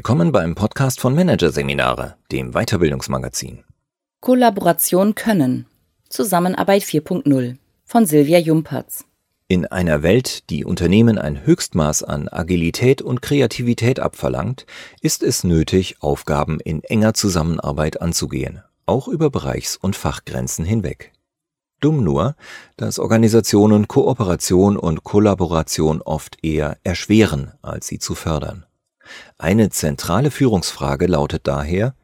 Willkommen beim Podcast von Managerseminare, dem Weiterbildungsmagazin. Kollaboration können. Zusammenarbeit 4.0 von Silvia Jumpertz. In einer Welt, die Unternehmen ein Höchstmaß an Agilität und Kreativität abverlangt, ist es nötig, Aufgaben in enger Zusammenarbeit anzugehen, auch über Bereichs- und Fachgrenzen hinweg. Dumm nur, dass Organisationen Kooperation und Kollaboration oft eher erschweren, als sie zu fördern. Eine zentrale Führungsfrage lautet daher,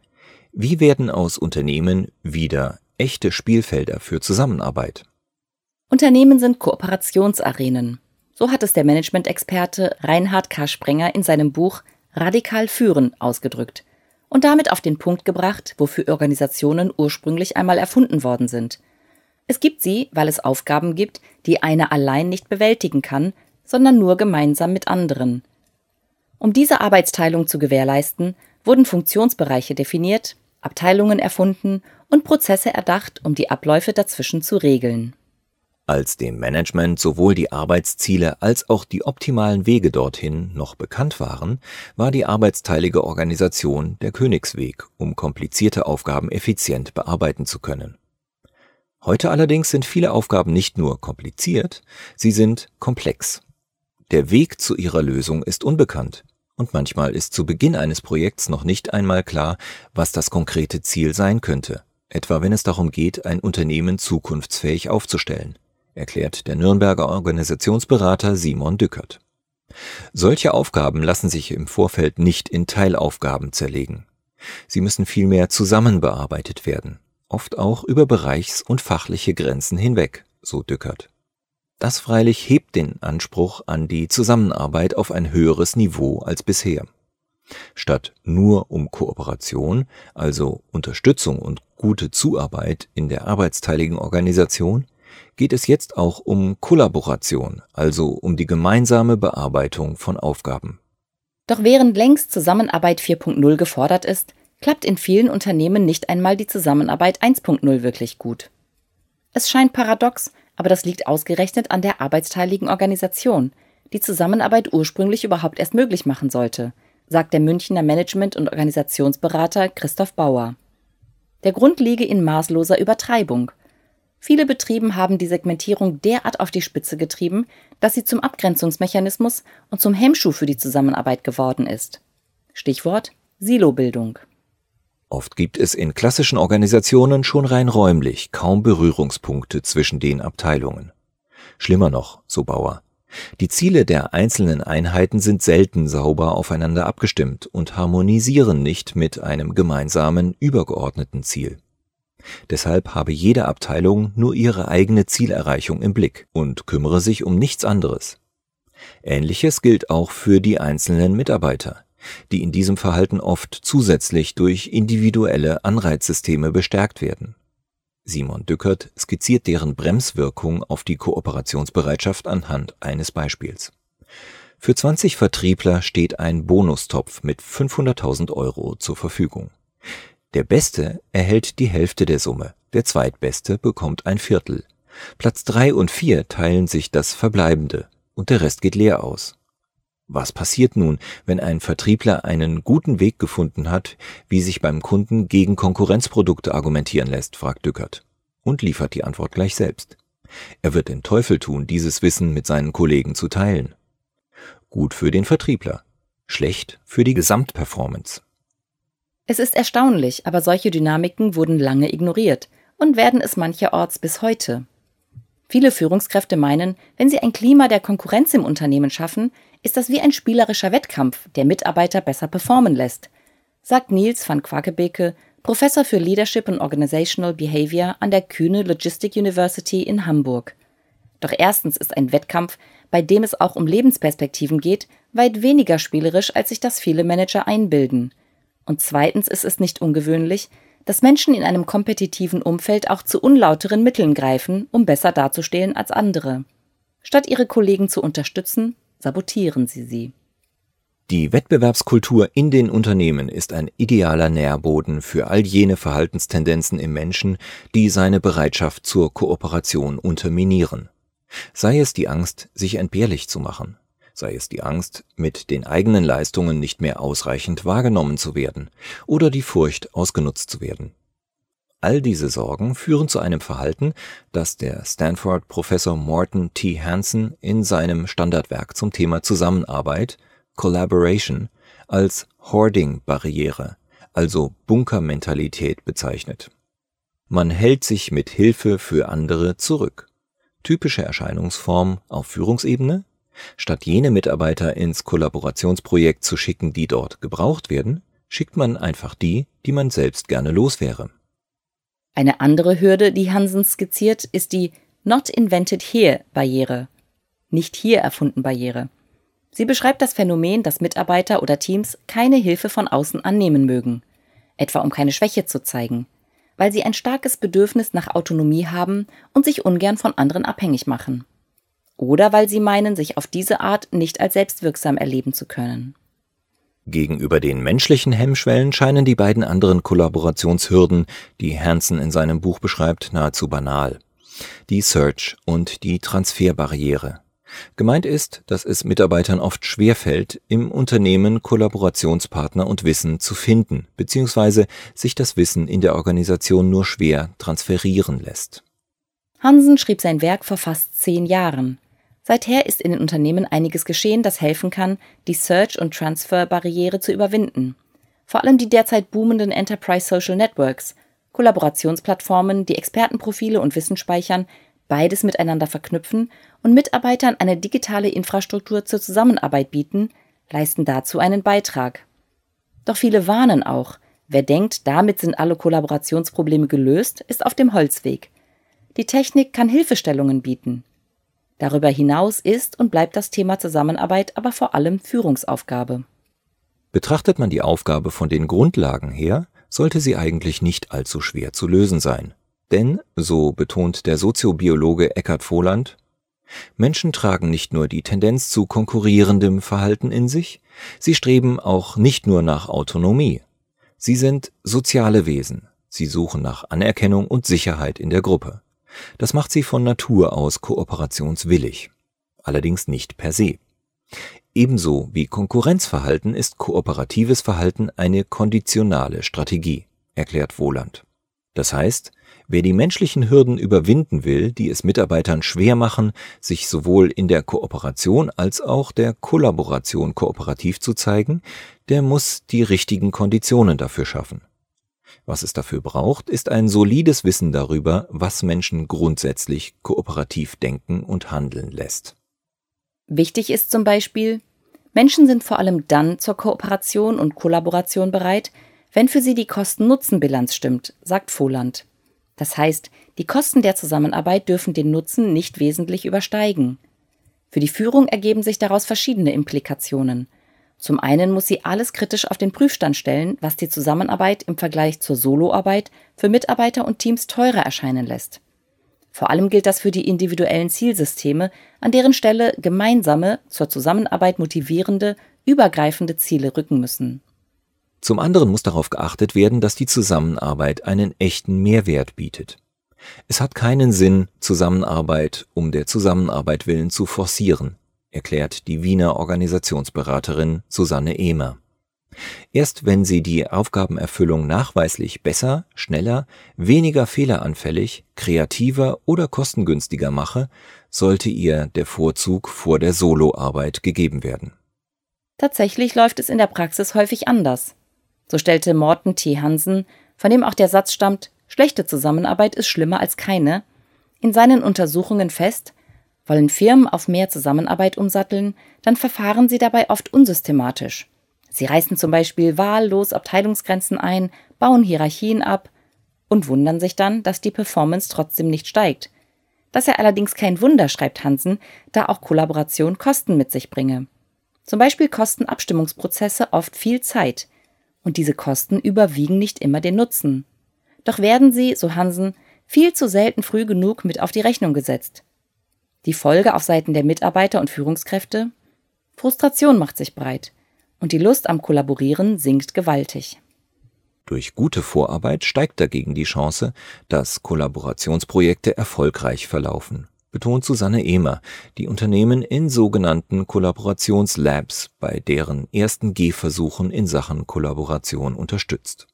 wie werden aus Unternehmen wieder echte Spielfelder für Zusammenarbeit? Unternehmen sind Kooperationsarenen. So hat es der Management-Experte Reinhard K. Sprenger in seinem Buch Radikal führen ausgedrückt und damit auf den Punkt gebracht, wofür Organisationen ursprünglich einmal erfunden worden sind. Es gibt sie, weil es Aufgaben gibt, die einer allein nicht bewältigen kann, sondern nur gemeinsam mit anderen. Um diese Arbeitsteilung zu gewährleisten, wurden Funktionsbereiche definiert, Abteilungen erfunden und Prozesse erdacht, um die Abläufe dazwischen zu regeln. Als dem Management sowohl die Arbeitsziele als auch die optimalen Wege dorthin noch bekannt waren, war die arbeitsteilige Organisation der Königsweg, um komplizierte Aufgaben effizient bearbeiten zu können. Heute allerdings sind viele Aufgaben nicht nur kompliziert, sie sind komplex. Der Weg zu ihrer Lösung ist unbekannt und manchmal ist zu Beginn eines Projekts noch nicht einmal klar, was das konkrete Ziel sein könnte, etwa wenn es darum geht, ein Unternehmen zukunftsfähig aufzustellen erklärt der Nürnberger Organisationsberater Simon Dückert. Solche Aufgaben lassen sich im Vorfeld nicht in Teilaufgaben zerlegen. Sie müssen vielmehr zusammen bearbeitet werden, oft auch über Bereichs- und fachliche Grenzen hinweg, so Dückert. Das freilich hebt den Anspruch an die Zusammenarbeit auf ein höheres Niveau als bisher. Statt nur um Kooperation, also Unterstützung und gute Zuarbeit in der arbeitsteiligen Organisation, geht es jetzt auch um Kollaboration, also um die gemeinsame Bearbeitung von Aufgaben. Doch während längst Zusammenarbeit 4.0 gefordert ist, klappt in vielen Unternehmen nicht einmal die Zusammenarbeit 1.0 wirklich gut. Es scheint paradox, aber das liegt ausgerechnet an der arbeitsteiligen Organisation, die Zusammenarbeit ursprünglich überhaupt erst möglich machen sollte, sagt der Münchner Management- und Organisationsberater Christoph Bauer. Der Grund liege in maßloser Übertreibung – Viele Betriebe haben die Segmentierung derart auf die Spitze getrieben, dass sie zum Abgrenzungsmechanismus und zum Hemmschuh für die Zusammenarbeit geworden ist. Stichwort Silobildung. Oft gibt es in klassischen Organisationen schon rein räumlich kaum Berührungspunkte zwischen den Abteilungen. Schlimmer noch, so Bauer. Die Ziele der einzelnen Einheiten sind selten sauber aufeinander abgestimmt und harmonisieren nicht mit einem gemeinsamen übergeordneten Ziel. Deshalb habe jede Abteilung nur ihre eigene Zielerreichung im Blick und kümmere sich um nichts anderes. Ähnliches gilt auch für die einzelnen Mitarbeiter, die in diesem Verhalten oft zusätzlich durch individuelle Anreizsysteme bestärkt werden. Simon Dückert skizziert deren Bremswirkung auf die Kooperationsbereitschaft anhand eines Beispiels. Für 20 Vertriebler steht ein Bonustopf mit 500.000 Euro zur Verfügung. Der Beste erhält die Hälfte der Summe, der Zweitbeste bekommt ein Viertel. Platz drei und vier teilen sich das Verbleibende und der Rest geht leer aus. Was passiert nun, wenn ein Vertriebler einen guten Weg gefunden hat, wie sich beim Kunden gegen Konkurrenzprodukte argumentieren lässt, fragt Dückert und liefert die Antwort gleich selbst. Er wird den Teufel tun, dieses Wissen mit seinen Kollegen zu teilen. Gut für den Vertriebler, schlecht für die Gesamtperformance. Es ist erstaunlich, aber solche Dynamiken wurden lange ignoriert und werden es mancherorts bis heute. Viele Führungskräfte meinen, wenn sie ein Klima der Konkurrenz im Unternehmen schaffen, ist das wie ein spielerischer Wettkampf, der Mitarbeiter besser performen lässt, sagt Niels van Quakebeke, Professor für Leadership and Organizational Behavior an der Kühne Logistic University in Hamburg. Doch erstens ist ein Wettkampf, bei dem es auch um Lebensperspektiven geht, weit weniger spielerisch, als sich das viele Manager einbilden – und zweitens ist es nicht ungewöhnlich, dass Menschen in einem kompetitiven Umfeld auch zu unlauteren Mitteln greifen, um besser dazustehen als andere. Statt ihre Kollegen zu unterstützen, sabotieren sie sie. Die Wettbewerbskultur in den Unternehmen ist ein idealer Nährboden für all jene Verhaltenstendenzen im Menschen, die seine Bereitschaft zur Kooperation unterminieren. Sei es die Angst, sich entbehrlich zu machen, sei es die Angst, mit den eigenen Leistungen nicht mehr ausreichend wahrgenommen zu werden oder die Furcht, ausgenutzt zu werden. All diese Sorgen führen zu einem Verhalten, das der Stanford-Professor Morton T. Hansen in seinem Standardwerk zum Thema Zusammenarbeit Collaboration als Hoarding-Barriere, also Bunkermentalität bezeichnet. Man hält sich mit Hilfe für andere zurück. Typische Erscheinungsform auf Führungsebene? Statt jene Mitarbeiter ins Kollaborationsprojekt zu schicken, die dort gebraucht werden, schickt man einfach die, die man selbst gerne los wäre. Eine andere Hürde, die Hansen skizziert, ist die Not Invented Here Barriere. Nicht hier erfunden Barriere. Sie beschreibt das Phänomen, dass Mitarbeiter oder Teams keine Hilfe von außen annehmen mögen, etwa um keine Schwäche zu zeigen, weil sie ein starkes Bedürfnis nach Autonomie haben und sich ungern von anderen abhängig machen. Oder weil sie meinen, sich auf diese Art nicht als selbstwirksam erleben zu können. Gegenüber den menschlichen Hemmschwellen scheinen die beiden anderen Kollaborationshürden, die Hansen in seinem Buch beschreibt, nahezu banal. Die Search und die Transferbarriere. Gemeint ist, dass es Mitarbeitern oft schwerfällt, im Unternehmen Kollaborationspartner und Wissen zu finden, beziehungsweise sich das Wissen in der Organisation nur schwer transferieren lässt. Hansen schrieb sein Werk vor fast zehn Jahren. Seither ist in den Unternehmen einiges geschehen, das helfen kann, die Search- und Transfer-Barriere zu überwinden. Vor allem die derzeit boomenden Enterprise Social Networks, Kollaborationsplattformen, die Expertenprofile und Wissen speichern, beides miteinander verknüpfen und Mitarbeitern eine digitale Infrastruktur zur Zusammenarbeit bieten, leisten dazu einen Beitrag. Doch viele warnen auch, wer denkt, damit sind alle Kollaborationsprobleme gelöst, ist auf dem Holzweg. Die Technik kann Hilfestellungen bieten. Darüber hinaus ist und bleibt das Thema Zusammenarbeit aber vor allem Führungsaufgabe. Betrachtet man die Aufgabe von den Grundlagen her, sollte sie eigentlich nicht allzu schwer zu lösen sein. Denn, so betont der Soziobiologe Eckhard Voland, Menschen tragen nicht nur die Tendenz zu konkurrierendem Verhalten in sich, sie streben auch nicht nur nach Autonomie. Sie sind soziale Wesen, sie suchen nach Anerkennung und Sicherheit in der Gruppe. Das macht sie von Natur aus kooperationswillig, allerdings nicht per se. Ebenso wie Konkurrenzverhalten ist kooperatives Verhalten eine konditionale Strategie, erklärt Wohland. Das heißt, wer die menschlichen Hürden überwinden will, die es Mitarbeitern schwer machen, sich sowohl in der Kooperation als auch der Kollaboration kooperativ zu zeigen, der muss die richtigen Konditionen dafür schaffen. Was es dafür braucht, ist ein solides Wissen darüber, was Menschen grundsätzlich kooperativ denken und handeln lässt. Wichtig ist zum Beispiel, Menschen sind vor allem dann zur Kooperation und Kollaboration bereit, wenn für sie die Kosten-Nutzen-Bilanz stimmt, sagt Voland. Das heißt, die Kosten der Zusammenarbeit dürfen den Nutzen nicht wesentlich übersteigen. Für die Führung ergeben sich daraus verschiedene Implikationen. Zum einen muss sie alles kritisch auf den Prüfstand stellen, was die Zusammenarbeit im Vergleich zur Soloarbeit für Mitarbeiter und Teams teurer erscheinen lässt. Vor allem gilt das für die individuellen Zielsysteme, an deren Stelle gemeinsame, zur Zusammenarbeit motivierende, übergreifende Ziele rücken müssen. Zum anderen muss darauf geachtet werden, dass die Zusammenarbeit einen echten Mehrwert bietet. Es hat keinen Sinn, Zusammenarbeit um der Zusammenarbeit willen zu forcieren erklärt die Wiener Organisationsberaterin Susanne Ehmer. Erst wenn sie die Aufgabenerfüllung nachweislich besser, schneller, weniger fehleranfällig, kreativer oder kostengünstiger mache, sollte ihr der Vorzug vor der Soloarbeit gegeben werden. Tatsächlich läuft es in der Praxis häufig anders. So stellte Morten T. Hansen, von dem auch der Satz stammt, schlechte Zusammenarbeit ist schlimmer als keine, in seinen Untersuchungen fest, wollen Firmen auf mehr Zusammenarbeit umsatteln, dann verfahren sie dabei oft unsystematisch. Sie reißen zum Beispiel wahllos Abteilungsgrenzen ein, bauen Hierarchien ab und wundern sich dann, dass die Performance trotzdem nicht steigt. Das sei allerdings kein Wunder, schreibt Hansen, da auch Kollaboration Kosten mit sich bringe. Zum Beispiel kosten Abstimmungsprozesse oft viel Zeit. Und diese Kosten überwiegen nicht immer den Nutzen. Doch werden sie, so Hansen, viel zu selten früh genug mit auf die Rechnung gesetzt. Die Folge auf Seiten der Mitarbeiter und Führungskräfte? Frustration macht sich breit und die Lust am Kollaborieren sinkt gewaltig. Durch gute Vorarbeit steigt dagegen die Chance, dass Kollaborationsprojekte erfolgreich verlaufen, betont Susanne Ehmer, die Unternehmen in sogenannten Kollaborationslabs bei deren ersten Gehversuchen in Sachen Kollaboration unterstützt.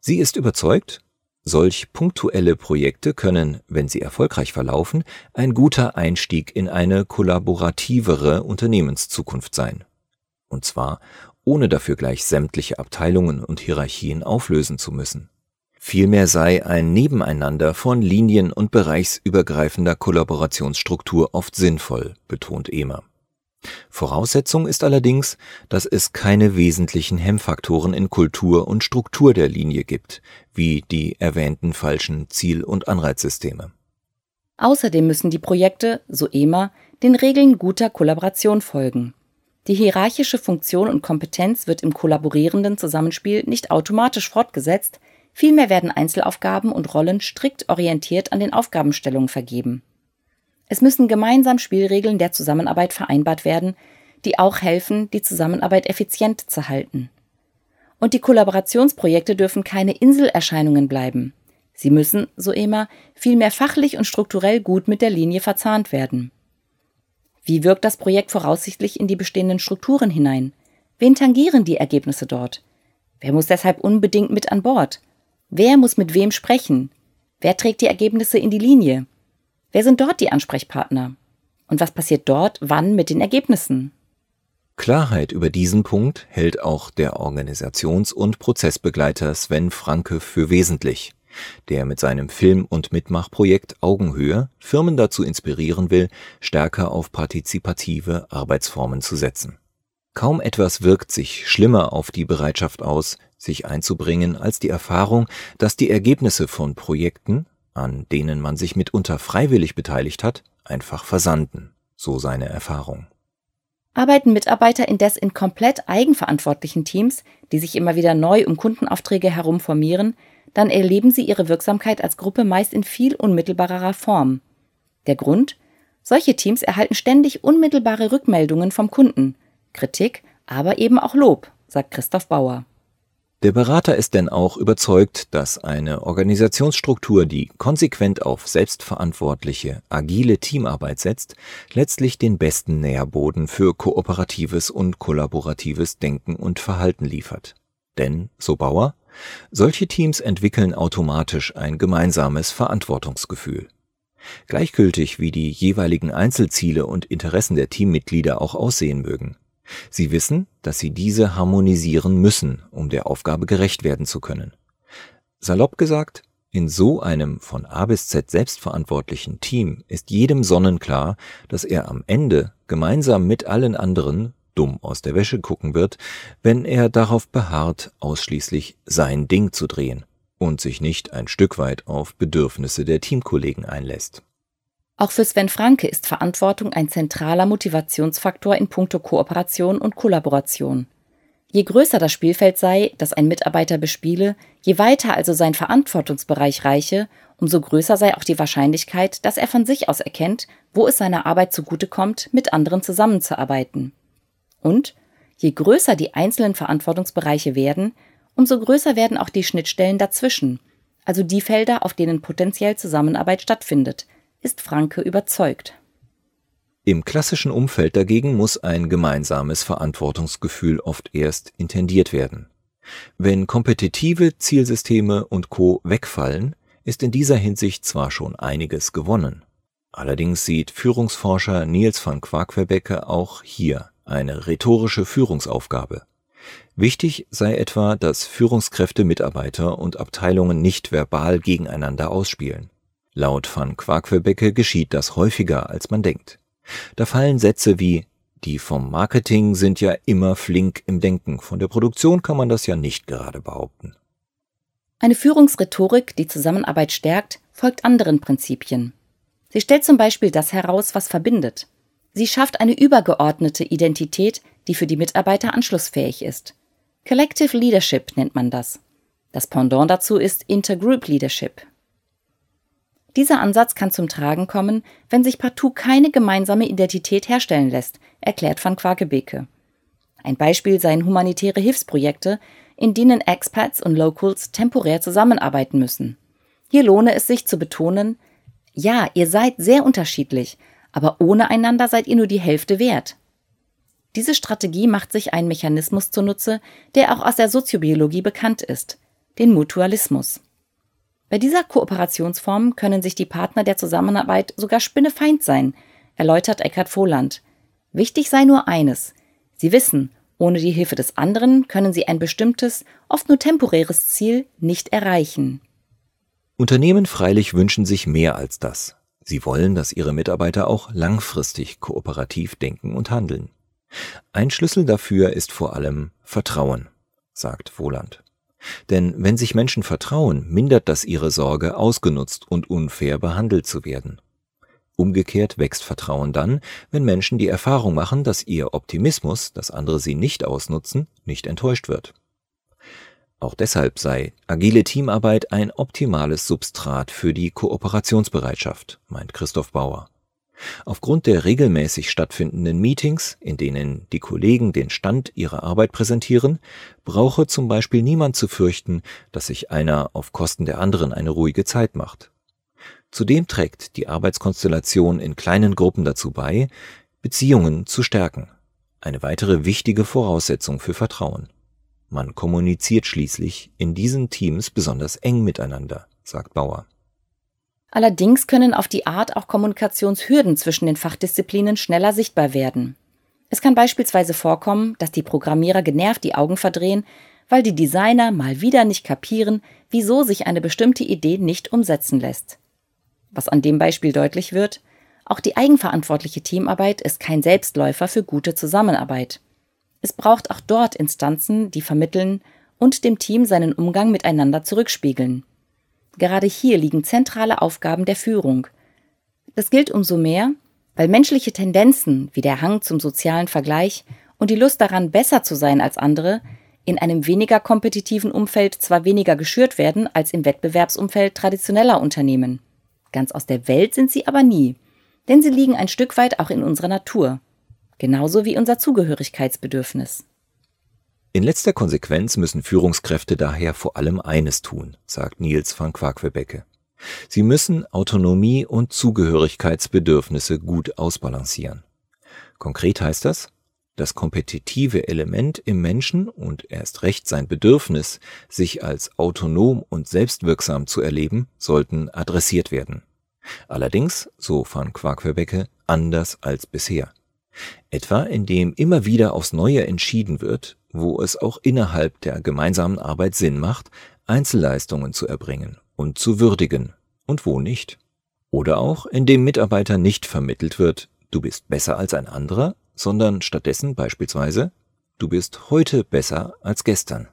Sie ist überzeugt, solch punktuelle Projekte können, wenn sie erfolgreich verlaufen, ein guter Einstieg in eine kollaborativere Unternehmenszukunft sein. Und zwar ohne dafür gleich sämtliche Abteilungen und Hierarchien auflösen zu müssen. Vielmehr sei ein Nebeneinander von linien- und bereichsübergreifender Kollaborationsstruktur oft sinnvoll, betont Ehmer. Voraussetzung ist allerdings, dass es keine wesentlichen Hemmfaktoren in Kultur und Struktur der Linie gibt, wie die erwähnten falschen Ziel- und Anreizsysteme. Außerdem müssen die Projekte, so Ehmer, den Regeln guter Kollaboration folgen. Die hierarchische Funktion und Kompetenz wird im kollaborierenden Zusammenspiel nicht automatisch fortgesetzt, Vielmehr werden Einzelaufgaben und Rollen strikt orientiert an den Aufgabenstellungen vergeben. Es müssen gemeinsam Spielregeln der Zusammenarbeit vereinbart werden, die auch helfen, die Zusammenarbeit effizient zu halten. Und die Kollaborationsprojekte dürfen keine Inselerscheinungen bleiben. Sie müssen, so immer, vielmehr fachlich und strukturell gut mit der Linie verzahnt werden. Wie wirkt das Projekt voraussichtlich in die bestehenden Strukturen hinein? Wen tangieren die Ergebnisse dort? Wer muss deshalb unbedingt mit an Bord? Wer muss mit wem sprechen? Wer trägt die Ergebnisse in die Linie? Wer sind dort die Ansprechpartner? Und was passiert dort wann mit den Ergebnissen? Klarheit über diesen Punkt hält auch der Organisations- und Prozessbegleiter Sven Franke für wesentlich, der mit seinem Film- und Mitmachprojekt Augenhöhe Firmen dazu inspirieren will, stärker auf partizipative Arbeitsformen zu setzen. Kaum etwas wirkt sich schlimmer auf die Bereitschaft aus, sich einzubringen, als die Erfahrung, dass die Ergebnisse von Projekten, an denen man sich mitunter freiwillig beteiligt hat, einfach versanden, so seine Erfahrung. Arbeiten Mitarbeiter indes in komplett eigenverantwortlichen Teams, die sich immer wieder neu um Kundenaufträge herum formieren, dann erleben sie ihre Wirksamkeit als Gruppe meist in viel unmittelbarerer Form. Der Grund? Solche Teams erhalten ständig unmittelbare Rückmeldungen vom Kunden, Kritik, aber eben auch Lob, sagt Christoph Bauer. Der Berater ist denn auch überzeugt, dass eine Organisationsstruktur, die konsequent auf selbstverantwortliche, agile Teamarbeit setzt, letztlich den besten Nährboden für kooperatives und kollaboratives Denken und Verhalten liefert. Denn, so Bauer, solche Teams entwickeln automatisch ein gemeinsames Verantwortungsgefühl. Gleichgültig wie die jeweiligen Einzelziele und Interessen der Teammitglieder auch aussehen mögen. Sie wissen, dass sie diese harmonisieren müssen, um der Aufgabe gerecht werden zu können. Salopp gesagt, in so einem von A bis Z selbstverantwortlichen Team ist jedem sonnenklar, dass er am Ende gemeinsam mit allen anderen dumm aus der Wäsche gucken wird, wenn er darauf beharrt, ausschließlich sein Ding zu drehen und sich nicht ein Stück weit auf Bedürfnisse der Teamkollegen einlässt. Auch für Sven Franke ist Verantwortung ein zentraler Motivationsfaktor in puncto Kooperation und Kollaboration. Je größer das Spielfeld sei, das ein Mitarbeiter bespiele, je weiter also sein Verantwortungsbereich reiche, umso größer sei auch die Wahrscheinlichkeit, dass er von sich aus erkennt, wo es seiner Arbeit zugutekommt, mit anderen zusammenzuarbeiten. Und je größer die einzelnen Verantwortungsbereiche werden, umso größer werden auch die Schnittstellen dazwischen, also die Felder, auf denen potenziell Zusammenarbeit stattfindet – ist Franke überzeugt. Im klassischen Umfeld dagegen muss ein gemeinsames Verantwortungsgefühl oft erst intendiert werden. Wenn kompetitive Zielsysteme und Co wegfallen, ist in dieser Hinsicht zwar schon einiges gewonnen. Allerdings sieht Führungsforscher Niels van Quaquebecke auch hier eine rhetorische Führungsaufgabe. Wichtig sei etwa, dass Führungskräfte Mitarbeiter und Abteilungen nicht verbal gegeneinander ausspielen. Laut van Quaquebecke geschieht das häufiger, als man denkt. Da fallen Sätze wie die vom Marketing sind ja immer flink im Denken, von der Produktion kann man das ja nicht gerade behaupten. Eine Führungsrhetorik, die Zusammenarbeit stärkt, folgt anderen Prinzipien. Sie stellt zum Beispiel das heraus, was verbindet. Sie schafft eine übergeordnete Identität, die für die Mitarbeiter anschlussfähig ist. Collective Leadership nennt man das. Das Pendant dazu ist Intergroup Leadership. Dieser Ansatz kann zum Tragen kommen, wenn sich partout keine gemeinsame Identität herstellen lässt, erklärt van Quakebeke. Ein Beispiel seien humanitäre Hilfsprojekte, in denen Expats und Locals temporär zusammenarbeiten müssen. Hier lohne es sich zu betonen, Ja, ihr seid sehr unterschiedlich, aber ohne einander seid ihr nur die Hälfte wert. Diese Strategie macht sich einen Mechanismus zunutze, der auch aus der Soziobiologie bekannt ist, den Mutualismus. Bei dieser Kooperationsform können sich die Partner der Zusammenarbeit sogar spinnefeind sein, erläutert Eckhard Voland. Wichtig sei nur eines. Sie wissen, ohne die Hilfe des anderen können sie ein bestimmtes, oft nur temporäres Ziel nicht erreichen. Unternehmen freilich wünschen sich mehr als das. Sie wollen, dass ihre Mitarbeiter auch langfristig kooperativ denken und handeln. Ein Schlüssel dafür ist vor allem Vertrauen, sagt Wohland. Denn wenn sich Menschen vertrauen, mindert das ihre Sorge, ausgenutzt und unfair behandelt zu werden. Umgekehrt wächst Vertrauen dann, wenn Menschen die Erfahrung machen, dass ihr Optimismus, dass andere sie nicht ausnutzen, nicht enttäuscht wird. Auch deshalb sei agile Teamarbeit ein optimales Substrat für die Kooperationsbereitschaft, meint Christoph Bauer. Aufgrund der regelmäßig stattfindenden Meetings, in denen die Kollegen den Stand ihrer Arbeit präsentieren, brauche zum Beispiel niemand zu fürchten, dass sich einer auf Kosten der anderen eine ruhige Zeit macht. Zudem trägt die Arbeitskonstellation in kleinen Gruppen dazu bei, Beziehungen zu stärken. Eine weitere wichtige Voraussetzung für Vertrauen. Man kommuniziert schließlich in diesen Teams besonders eng miteinander, sagt Bauer. Allerdings können auf die Art auch Kommunikationshürden zwischen den Fachdisziplinen schneller sichtbar werden. Es kann beispielsweise vorkommen, dass die Programmierer genervt die Augen verdrehen, weil die Designer mal wieder nicht kapieren, wieso sich eine bestimmte Idee nicht umsetzen lässt. Was an dem Beispiel deutlich wird, auch die eigenverantwortliche Teamarbeit ist kein Selbstläufer für gute Zusammenarbeit. Es braucht auch dort Instanzen, die vermitteln und dem Team seinen Umgang miteinander zurückspiegeln. Gerade hier liegen zentrale Aufgaben der Führung. Das gilt umso mehr, weil menschliche Tendenzen wie der Hang zum sozialen Vergleich und die Lust daran, besser zu sein als andere, in einem weniger kompetitiven Umfeld zwar weniger geschürt werden als im Wettbewerbsumfeld traditioneller Unternehmen. Ganz aus der Welt sind sie aber nie, denn sie liegen ein Stück weit auch in unserer Natur, genauso wie unser Zugehörigkeitsbedürfnis. In letzter Konsequenz müssen Führungskräfte daher vor allem eines tun, sagt Niels van Quaquebecke. Sie müssen Autonomie und Zugehörigkeitsbedürfnisse gut ausbalancieren. Konkret heißt das, das kompetitive Element im Menschen und erst recht sein Bedürfnis, sich als autonom und selbstwirksam zu erleben, sollten adressiert werden. Allerdings, so van Quaquebecke, anders als bisher. Etwa indem immer wieder aufs Neue entschieden wird, wo es auch innerhalb der gemeinsamen Arbeit Sinn macht, Einzelleistungen zu erbringen und zu würdigen und wo nicht. Oder auch, indem Mitarbeiter nicht vermittelt wird, du bist besser als ein anderer, sondern stattdessen beispielsweise, du bist heute besser als gestern.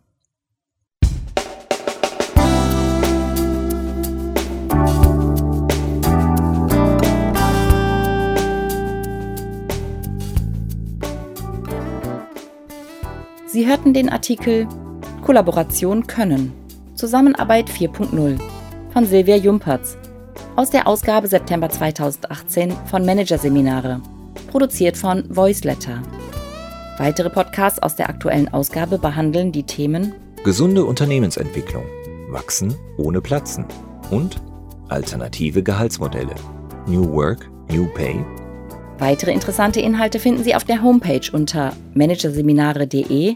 Sie hörten den Artikel Kollaboration können. Zusammenarbeit 4.0 von Silvia Jumpertz. Aus der Ausgabe September 2018 von Managerseminare, produziert von Voiceletter. Weitere Podcasts aus der aktuellen Ausgabe behandeln die Themen Gesunde Unternehmensentwicklung, Wachsen ohne Platzen. Und alternative Gehaltsmodelle, New Work, New Pay. Weitere interessante Inhalte finden Sie auf der Homepage unter managerseminare.de